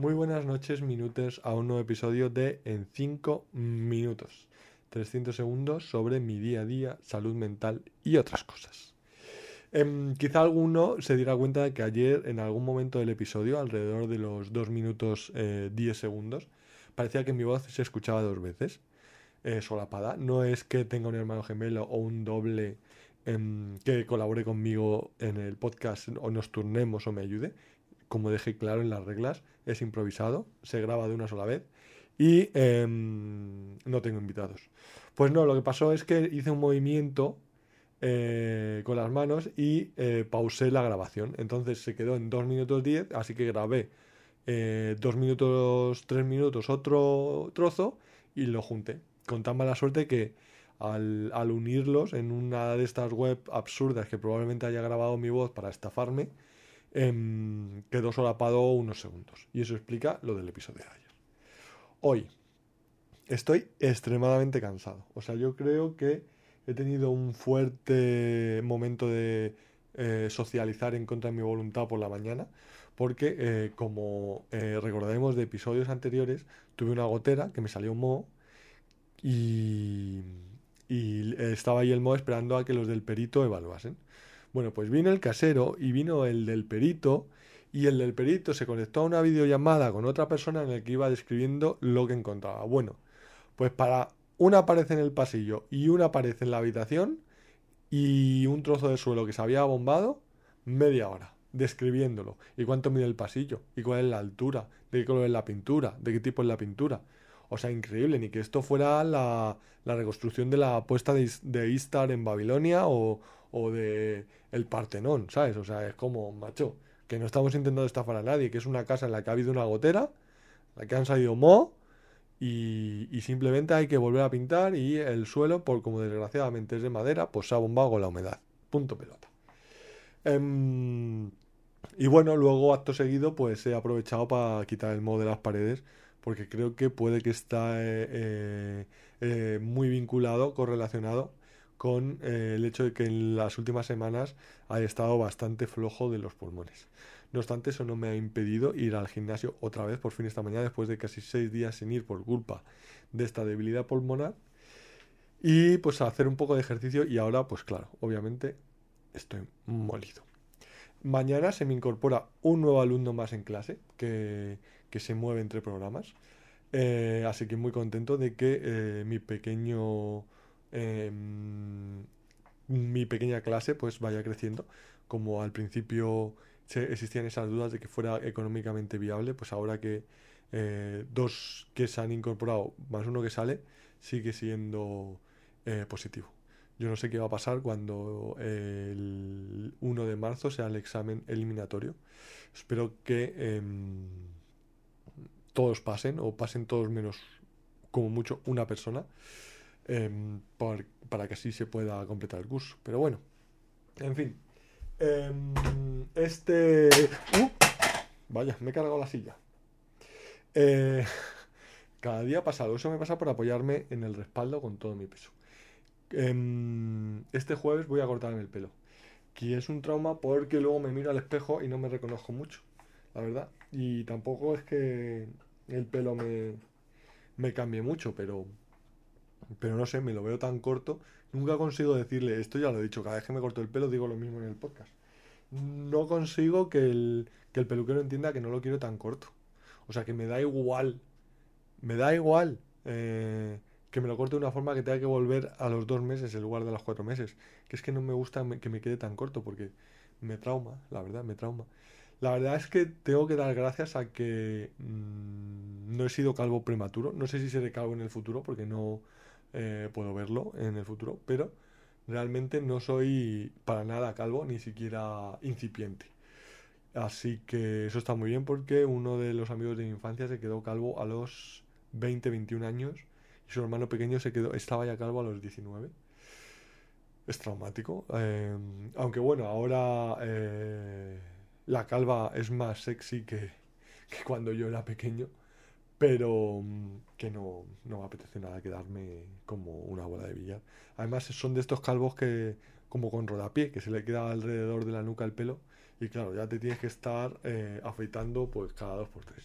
Muy buenas noches, minutos a un nuevo episodio de En 5 minutos. 300 segundos sobre mi día a día, salud mental y otras cosas. Em, quizá alguno se diera cuenta de que ayer, en algún momento del episodio, alrededor de los 2 minutos 10 eh, segundos, parecía que mi voz se escuchaba dos veces, eh, solapada. No es que tenga un hermano gemelo o un doble em, que colabore conmigo en el podcast o nos turnemos o me ayude. Como dejé claro en las reglas, es improvisado, se graba de una sola vez y em, no tengo invitados. Pues no, lo que pasó es que hice un movimiento eh, con las manos y eh, pausé la grabación. Entonces se quedó en 2 minutos 10, así que grabé 2 eh, minutos, 3 minutos otro trozo y lo junté. Con tan mala suerte que al, al, unirlos en una de estas web absurdas que probablemente haya grabado mi voz para estafarme, em, quedó solapado unos segundos. Y eso explica lo del episodio de ayer. Hoy estoy extremadamente cansado. O sea, yo creo que he tenido un fuerte momento de eh, socializar en contra de mi voluntad por la mañana. Porque, eh, como eh, recordaremos de episodios anteriores, tuve una gotera que me salió un moho y, y estaba ahí el moho esperando a que los del perito evaluasen. Bueno, pues vino el casero y vino el del perito y el del perito se conectó a una videollamada con otra persona en la que iba describiendo lo que encontraba. Bueno, pues para una pared en el pasillo y una pared en la habitación y un trozo de suelo que se había bombado, media hora describiéndolo. ¿Y cuánto mide el pasillo? ¿Y cuál es la altura? ¿De qué color es la pintura? ¿De qué tipo es la pintura? O sea, increíble, ni que esto fuera la, la reconstrucción de la puesta de, de Istar en Babilonia o, o de el Partenón, ¿sabes? O sea, es como, macho, que no estamos intentando estafar a nadie, que es una casa en la que ha habido una gotera, la que han salido mo, y, simplemente hay que volver a pintar y el suelo, por como desgraciadamente es de madera, pues se ha bombado con la humedad. Punto pelota. Em, y bueno, luego acto seguido pues he aprovechado para quitar el moho de las paredes porque creo que puede que está eh, eh, eh, muy vinculado, correlacionado con eh, el hecho de que en las últimas semanas ha estado bastante flojo de los pulmones. No obstante, eso no me ha impedido ir al gimnasio otra vez por fin esta mañana después de casi seis días sin ir por culpa de esta debilidad pulmonar. Y pues hacer un poco de ejercicio y ahora pues claro, obviamente estoy molido. Mañana se me incorpora un nuevo alumno más en clase que, se mueve entre programas. Eh, así que muy contento de que eh, mi pequeño Em, mi pequeña clase pues vaya creciendo. Como al principio existían esas dudas de que fuera económicamente viable, pues ahora que eh, dos que se han incorporado más uno que sale, sigue siendo eh, positivo. Yo no sé qué va a pasar cuando el 1 de marzo sea el examen eliminatorio. Espero que em, todos pasen, o pasen todos menos como mucho una persona. Em, para que así se pueda completar el curso. Pero bueno, en fin. Em, este... Uh, vaya, me he cargado la silla. Eh, cada día pasado, eso me pasa por apoyarme en el respaldo con todo mi peso. Em, este jueves voy a cortarme el pelo. Que es un trauma porque luego me miro al espejo y no me reconozco mucho, la verdad. Y tampoco es que el pelo me, me cambie mucho, pero pero no sé, me lo veo tan corto. Nunca consigo decirle, esto ya lo he dicho, cada vez que me corto el pelo digo lo mismo en el podcast. No consigo que el, que el peluquero entienda que no lo quiero tan corto. O sea, que me da igual, me da igual eh, que me lo corte de una forma que tenga que volver a los dos meses en lugar de los cuatro meses. Que es que no me gusta que me quede tan corto porque me trauma, la verdad, me trauma. La verdad es que tengo que dar gracias a que mm, no he sido calvo prematuro. No sé si seré calvo en el futuro porque no, eh, puedo verlo en el futuro, pero realmente no soy para nada calvo, ni siquiera incipiente. Así que eso está muy bien porque uno de los amigos de mi infancia se quedó calvo a los 20, 21 años y su hermano pequeño se quedó, estaba ya calvo a los 19. Es traumático. Eh, aunque bueno, ahora eh, la calva es más sexy que cuando yo era pequeño pero mm, que no, no me apetece nada quedarme como una bola de billar. Además son de estos calvos que como con rodapié, que se le queda alrededor de la nuca el pelo y claro, ya te tienes que estar eh, afeitando pues cada dos por tres.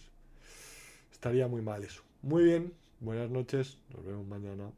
estaría muy mal eso. Muy bien, buenas noches, nos vemos mañana.